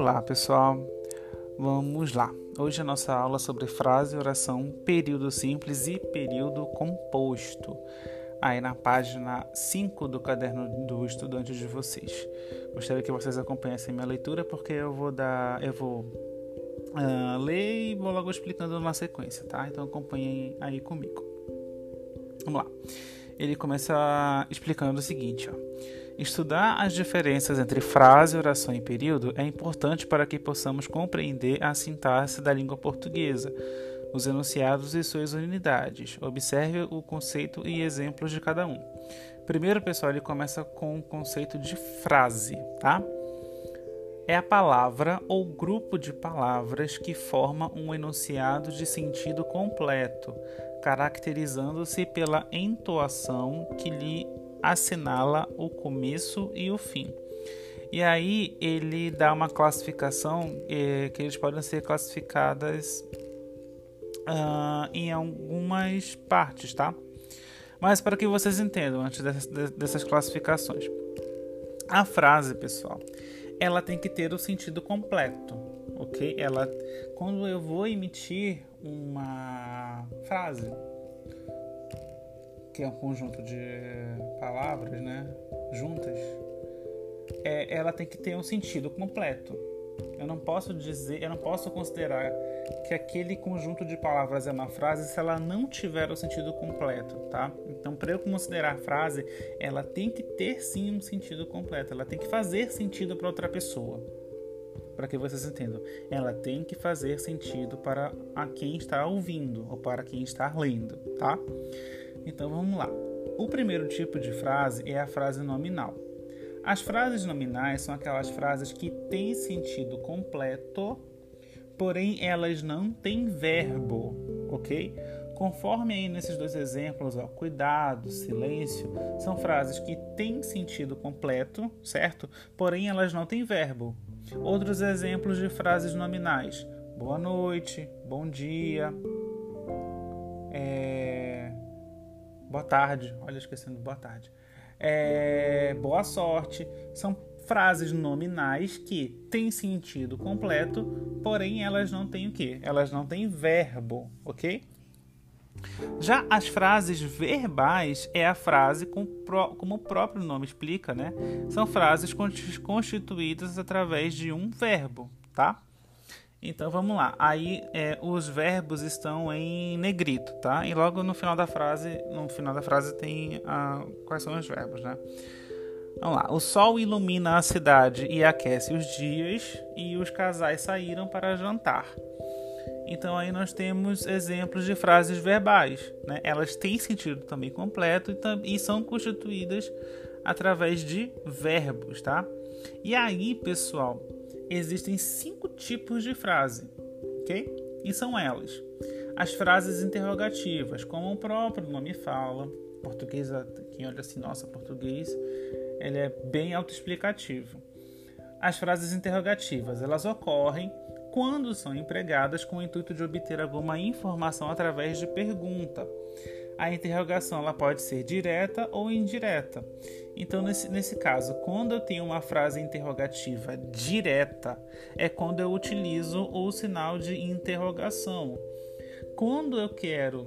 Olá pessoal, vamos lá. Hoje a nossa aula sobre frase, oração, período simples e período composto. Aí na página 5 do caderno do estudante de vocês. Gostaria que vocês acompanhassem minha leitura porque eu vou dar, eu vou uh, ler e vou logo explicando na sequência, tá? Então acompanhem aí comigo. Vamos lá. Ele começa explicando o seguinte, ó. Estudar as diferenças entre frase, oração e período é importante para que possamos compreender a sintaxe da língua portuguesa, os enunciados e suas unidades. Observe o conceito e exemplos de cada um. Primeiro, pessoal, ele começa com o conceito de frase, tá? É a palavra ou grupo de palavras que forma um enunciado de sentido completo, caracterizando-se pela entoação que lhe assinala o começo e o fim. E aí ele dá uma classificação eh, que eles podem ser classificadas uh, em algumas partes, tá? Mas para que vocês entendam antes dessas, dessas classificações. A frase, pessoal, ela tem que ter o sentido completo, ok? Ela, quando eu vou emitir uma frase, que é um conjunto de palavras, né, juntas, é, ela tem que ter um sentido completo. Eu não posso dizer, eu não posso considerar que aquele conjunto de palavras é uma frase se ela não tiver o sentido completo, tá? Então, para eu considerar a frase, ela tem que ter sim um sentido completo, ela tem que fazer sentido para outra pessoa. Para que vocês entendam, ela tem que fazer sentido para a quem está ouvindo ou para quem está lendo, tá? Então vamos lá. O primeiro tipo de frase é a frase nominal. As frases nominais são aquelas frases que têm sentido completo, porém elas não têm verbo, ok? Conforme aí nesses dois exemplos, ó, cuidado, silêncio, são frases que têm sentido completo, certo? Porém elas não têm verbo. Outros exemplos de frases nominais: boa noite, bom dia, é boa tarde, olha, esquecendo boa tarde. É, boa sorte. São frases nominais que têm sentido completo, porém elas não têm o quê? Elas não têm verbo, ok? Já as frases verbais é a frase com, como o próprio nome explica, né? São frases constituídas através de um verbo, tá? Então vamos lá. Aí é, os verbos estão em negrito, tá? E logo no final da frase, no final da frase tem a, quais são os verbos, né? Vamos lá. O sol ilumina a cidade e aquece os dias, e os casais saíram para jantar. Então aí nós temos exemplos de frases verbais, né? Elas têm sentido também completo e, e são constituídas através de verbos, tá? E aí, pessoal, existem cinco tipos de frase, ok? E são elas: as frases interrogativas, como o próprio nome fala, português, quem olha assim, nossa, português, ele é bem autoexplicativo. As frases interrogativas, elas ocorrem quando são empregadas com o intuito de obter alguma informação através de pergunta a interrogação ela pode ser direta ou indireta. Então, nesse, nesse caso, quando eu tenho uma frase interrogativa direta, é quando eu utilizo o sinal de interrogação. Quando eu quero,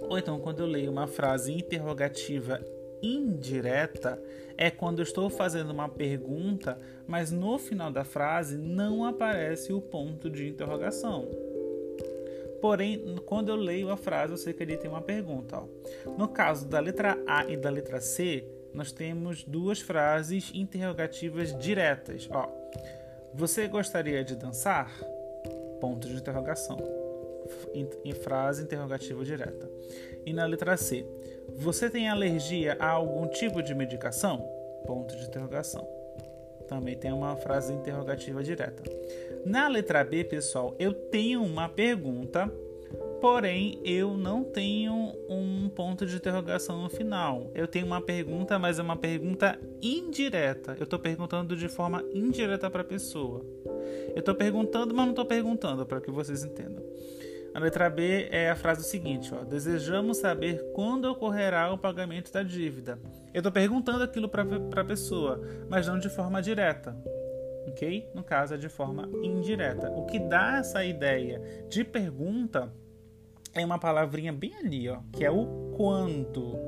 ou então quando eu leio uma frase interrogativa indireta, é quando eu estou fazendo uma pergunta, mas no final da frase não aparece o ponto de interrogação. Porém, quando eu leio a frase, eu sei que ele tem uma pergunta. Ó. No caso da letra A e da letra C, nós temos duas frases interrogativas diretas. Ó. Você gostaria de dançar? Ponto de interrogação. Em frase interrogativa direta. E na letra C, você tem alergia a algum tipo de medicação? Ponto de interrogação. Também tem uma frase interrogativa direta. Na letra B, pessoal, eu tenho uma pergunta, porém eu não tenho um ponto de interrogação no final. Eu tenho uma pergunta, mas é uma pergunta indireta. Eu estou perguntando de forma indireta para a pessoa. Eu estou perguntando, mas não estou perguntando, para que vocês entendam. A letra B é a frase seguinte: ó, Desejamos saber quando ocorrerá o pagamento da dívida. Eu estou perguntando aquilo para a pessoa, mas não de forma direta. Ok? No caso é de forma indireta. O que dá essa ideia de pergunta é uma palavrinha bem ali, ó, que é o quando.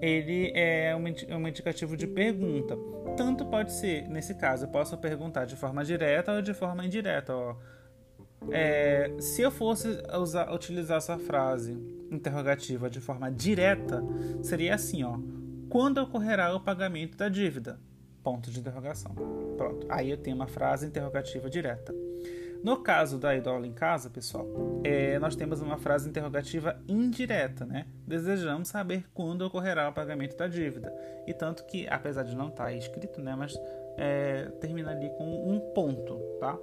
Ele é um indicativo de pergunta. Tanto pode ser, nesse caso, eu posso perguntar de forma direta ou de forma indireta. Ó. É, se eu fosse usar, utilizar essa frase interrogativa de forma direta, seria assim, ó. Quando ocorrerá o pagamento da dívida? Ponto de interrogação. Pronto. Aí eu tenho uma frase interrogativa direta. No caso da idola em casa, pessoal, é, nós temos uma frase interrogativa indireta, né? Desejamos saber quando ocorrerá o pagamento da dívida. E tanto que, apesar de não estar tá escrito, né? Mas é, termina ali com um ponto, tá?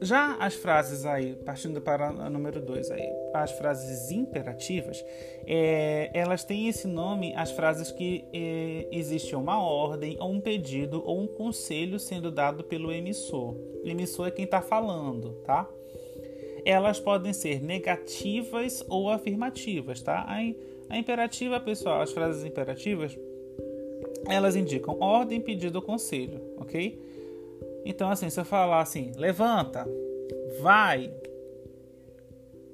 Já as frases aí, partindo para o número 2 aí, as frases imperativas, é, elas têm esse nome, as frases que é, existe uma ordem, ou um pedido, ou um conselho sendo dado pelo emissor. O emissor é quem está falando, tá? Elas podem ser negativas ou afirmativas, tá? A, a imperativa, pessoal, as frases imperativas, elas indicam ordem, pedido ou conselho, ok? Então, assim, se eu falar assim, levanta, vai,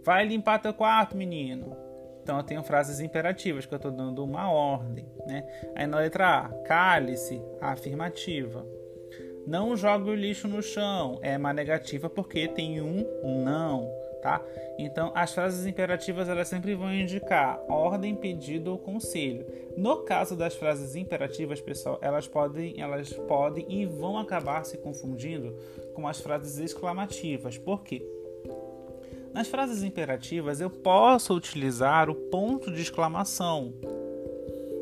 vai limpar teu quarto, menino. Então, eu tenho frases imperativas que eu estou dando uma ordem, né? Aí na letra A, cale-se, afirmativa. Não jogue o lixo no chão, é uma negativa porque tem um não tá? Então, as frases imperativas elas sempre vão indicar ordem, pedido ou conselho. No caso das frases imperativas, pessoal, elas podem, elas podem e vão acabar se confundindo com as frases exclamativas. Por quê? Nas frases imperativas, eu posso utilizar o ponto de exclamação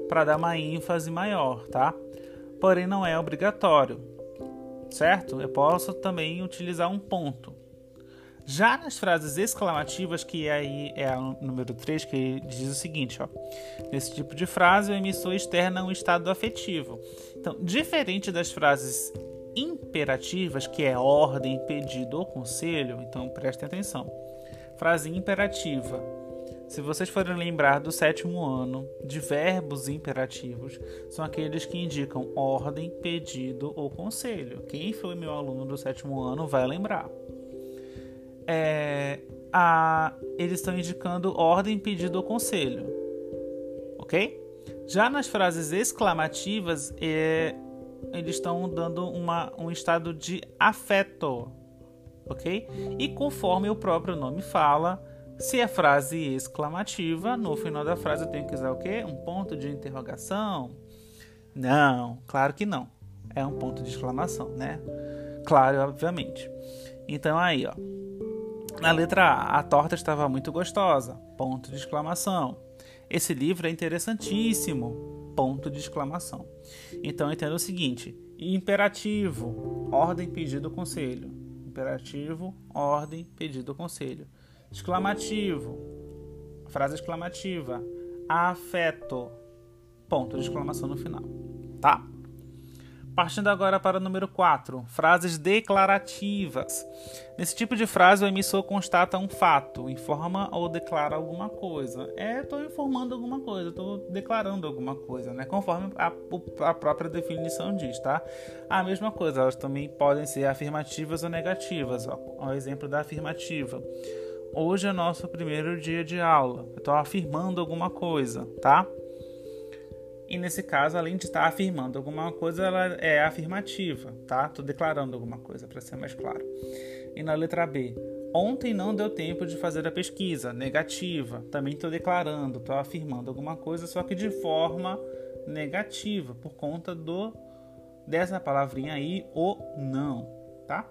para dar uma ênfase maior, tá? Porém, não é obrigatório, certo? Eu posso também utilizar um ponto. Já nas frases exclamativas, que aí é o número 3, que diz o seguinte, ó. Nesse tipo de frase, o emissor externa um estado afetivo. Então, diferente das frases imperativas, que é ordem, pedido ou conselho, então prestem atenção. Frase imperativa. Se vocês forem lembrar do sétimo ano, de verbos imperativos, são aqueles que indicam ordem, pedido ou conselho. Quem foi meu aluno do sétimo ano vai lembrar é, a, eles estão indicando ordem, pedido ou conselho. Ok? Já nas frases exclamativas, é, eles estão dando uma, um estado de afeto. Ok? E conforme o próprio nome fala, se é frase exclamativa, no final da frase eu tenho que usar o quê? Um ponto de interrogação? Não, claro que não. É um ponto de exclamação, né? Claro, obviamente. Então aí, ó. Na letra A, a torta estava muito gostosa. Ponto de exclamação. Esse livro é interessantíssimo. Ponto de exclamação. Então entenda o seguinte: imperativo, ordem, pedido, conselho. Imperativo, ordem, pedido, conselho. Exclamativo, frase exclamativa. Afeto, ponto de exclamação no final. Tá? Partindo agora para o número 4, frases declarativas. Nesse tipo de frase, o emissor constata um fato, informa ou declara alguma coisa. É, estou informando alguma coisa, estou declarando alguma coisa, né? Conforme a, a, própria definição diz, tá? A mesma coisa, elas também podem ser afirmativas ou negativas. Ó, o exemplo da afirmativa. Hoje é nosso primeiro dia de aula. Eu estou afirmando alguma coisa, tá? E nesse caso, além de estar afirmando alguma coisa, ela é afirmativa, tá? Tô declarando alguma coisa para ser mais claro. E na letra B, ontem não deu tempo de fazer a pesquisa, negativa. Também estou declarando, estou afirmando alguma coisa, só que de forma negativa, por conta do dessa palavrinha aí, o não, tá?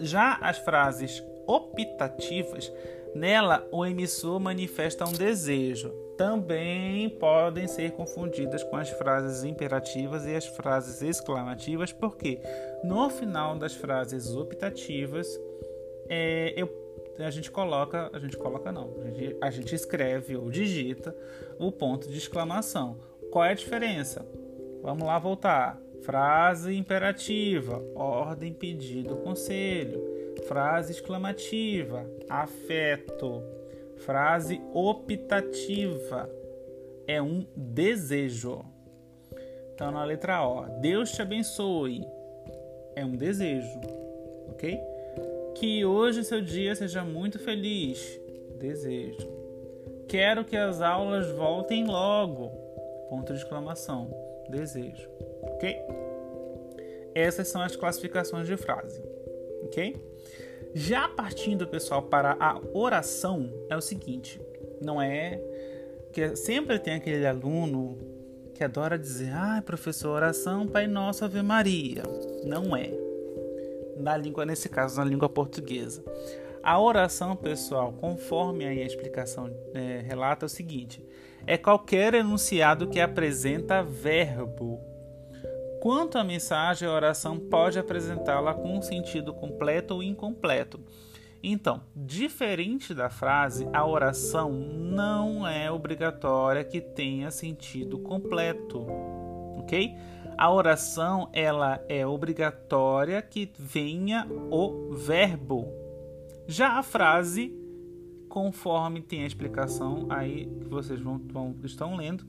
Já as frases optativas, nela o emissor manifesta um desejo, também podem ser confundidas com as frases imperativas e as frases exclamativas, porque no final das frases optativas é, eu, a gente coloca, a gente coloca não, a gente, a gente escreve ou digita o ponto de exclamação. Qual é a diferença? Vamos lá voltar. Frase imperativa, ordem, pedido, conselho. Frase exclamativa, afeto Frase optativa é um desejo. Então, na letra O, Deus te abençoe. É um desejo, ok? Que hoje seu dia seja muito feliz. Desejo. Quero que as aulas voltem logo. Ponto de exclamação. Desejo. Ok? Essas são as classificações de frase. Ok? Já partindo, pessoal, para a oração, é o seguinte: não é que sempre tem aquele aluno que adora dizer, ah, professor, oração, Pai Nosso, Ave Maria. Não é. Na língua, nesse caso, na língua portuguesa. A oração, pessoal, conforme aí a explicação é, relata, é o seguinte: é qualquer enunciado que apresenta verbo. Quanto à mensagem, a oração pode apresentá-la com um sentido completo ou incompleto. Então, diferente da frase, a oração não é obrigatória que tenha sentido completo, ok? A oração ela é obrigatória que venha o verbo. Já a frase, conforme tem a explicação aí que vocês vão, vão estão lendo,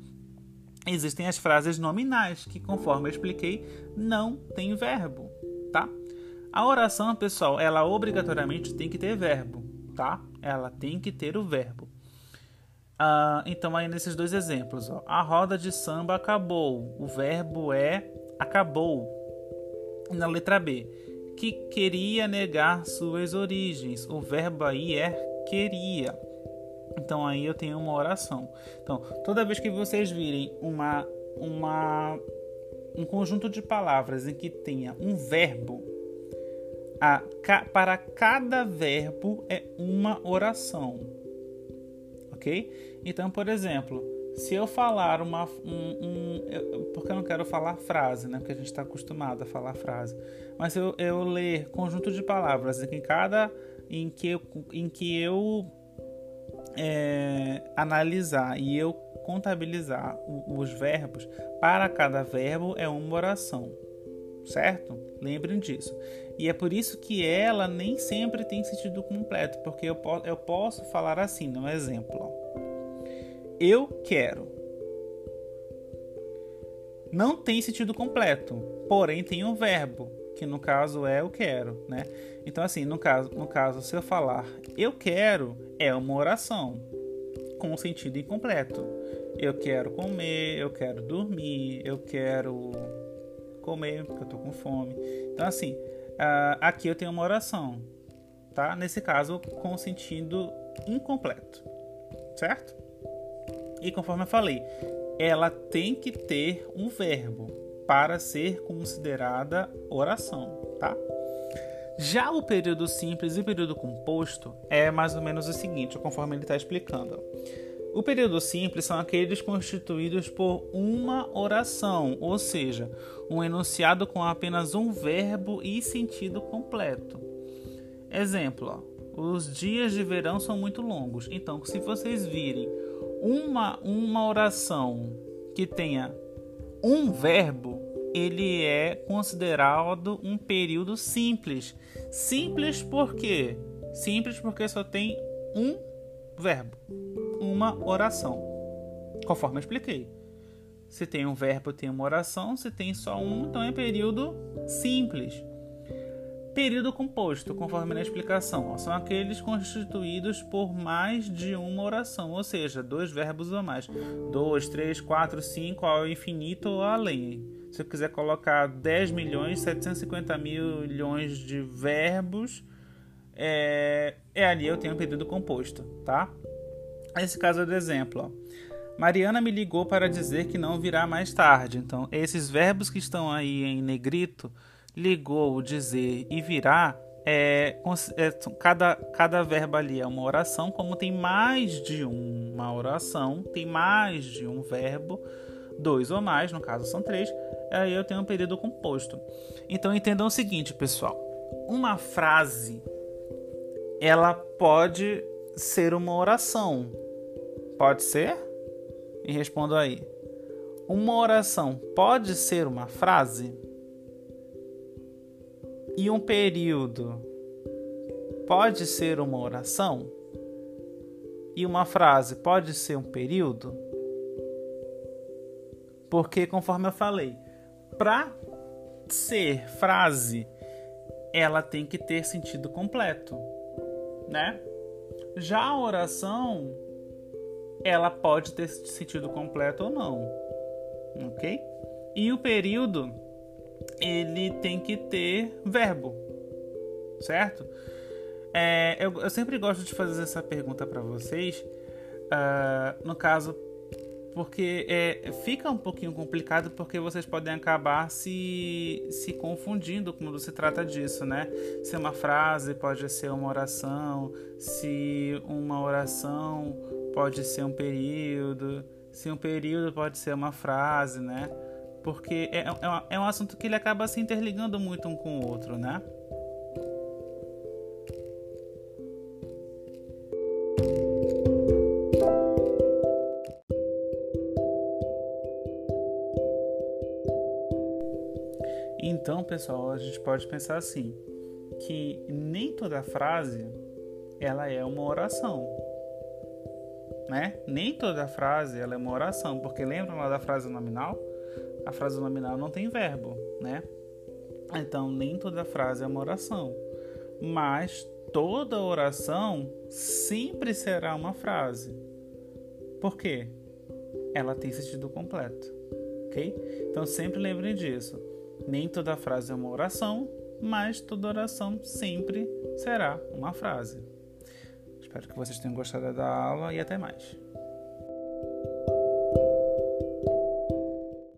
existem as frases nominais que, conforme eu expliquei, não tem verbo, tá? A oração, pessoal, ela obrigatoriamente tem que ter verbo, tá? Ela tem que ter o verbo. Ah, então, aí nesses dois exemplos, ó, a roda de samba acabou. O verbo é acabou. Na letra B, que queria negar suas origens. O verbo aí é queria. Então aí eu tenho uma oração. Então, toda vez que vocês virem uma uma um conjunto de palavras em que tenha um verbo a, para cada verbo é uma oração. Ok? Então, por exemplo, se eu falar uma. Um, um, eu, porque eu não quero falar frase, né? Porque a gente está acostumado a falar frase. Mas eu, eu ler conjunto de palavras em cada. em que eu, em que eu é, analisar e eu contabilizar os verbos, para cada verbo é uma oração certo? Lembrem disso. E é por isso que ela nem sempre tem sentido completo, porque eu, eu posso falar assim, no exemplo. Eu quero. Não tem sentido completo, porém tem um verbo, que no caso é eu quero, né? Então assim, no caso, no caso se eu falar eu quero é uma oração com sentido incompleto. Eu quero comer, eu quero dormir, eu quero comer, porque eu tô com fome. Então, assim, uh, aqui eu tenho uma oração, tá? Nesse caso, com sentido incompleto, certo? E conforme eu falei, ela tem que ter um verbo para ser considerada oração, tá? Já o período simples e o período composto é mais ou menos o seguinte, conforme ele está explicando. O período simples são aqueles constituídos por uma oração, ou seja, um enunciado com apenas um verbo e sentido completo. Exemplo: ó, os dias de verão são muito longos. Então, se vocês virem uma, uma oração que tenha um verbo, ele é considerado um período simples. Simples por quê? Simples porque só tem um verbo uma oração, conforme eu expliquei. Se tem um verbo, tem uma oração. Se tem só um, então é período simples. Período composto, conforme na explicação, são aqueles constituídos por mais de uma oração, ou seja, dois verbos ou mais. Dois, três, quatro, cinco, ao infinito ou além. Se eu quiser colocar 10 milhões, 750 milhões de verbos, é, é ali eu tenho um período composto, tá? Esse caso é do exemplo. Ó. Mariana me ligou para dizer que não virá mais tarde. Então, esses verbos que estão aí em negrito, ligou, dizer e virá, é, é, cada, cada verbo ali é uma oração, como tem mais de uma oração, tem mais de um verbo, dois ou mais, no caso são três, aí eu tenho um período composto. Então entendam o seguinte, pessoal: uma frase ela pode ser uma oração, Pode ser? E respondo aí. Uma oração pode ser uma frase? E um período pode ser uma oração? E uma frase pode ser um período? Porque, conforme eu falei, para ser frase, ela tem que ter sentido completo, né? Já a oração, ela pode ter sentido completo ou não, ok? E o período, ele tem que ter verbo, certo? É, eu, eu, sempre gosto de fazer essa pergunta para vocês, uh, no caso, porque é, fica um pouquinho complicado porque vocês podem acabar se, se confundindo quando se trata disso, né? Se uma frase pode ser uma oração, se uma oração pode ser um período, se um período pode ser uma frase, né? Porque é, é, é um assunto que ele acaba se interligando muito um com o outro, né? Pessoal, a gente pode pensar assim, que nem toda frase ela é uma oração, né? Nem toda frase ela é uma oração, porque lembram lá da frase nominal? A frase nominal não tem verbo, né? Então, nem toda frase é uma oração, mas toda oração sempre será uma frase. Por quê? Ela tem sentido completo, ok? Então, sempre lembrem disso. Nem toda frase é uma oração, mas toda oração sempre será uma frase. Espero que vocês tenham gostado da aula e até mais.